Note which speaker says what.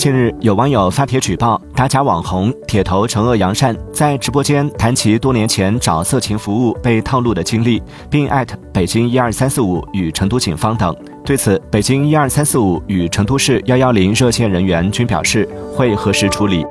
Speaker 1: 近日有网友发帖举报打假网红铁头惩恶扬善在直播间谈其多年前找色情服务被套路的经历并艾特北京一二三四五与成都警方等。对此北京一二三四五与成都市幺幺零热线人员均表示会核实处理。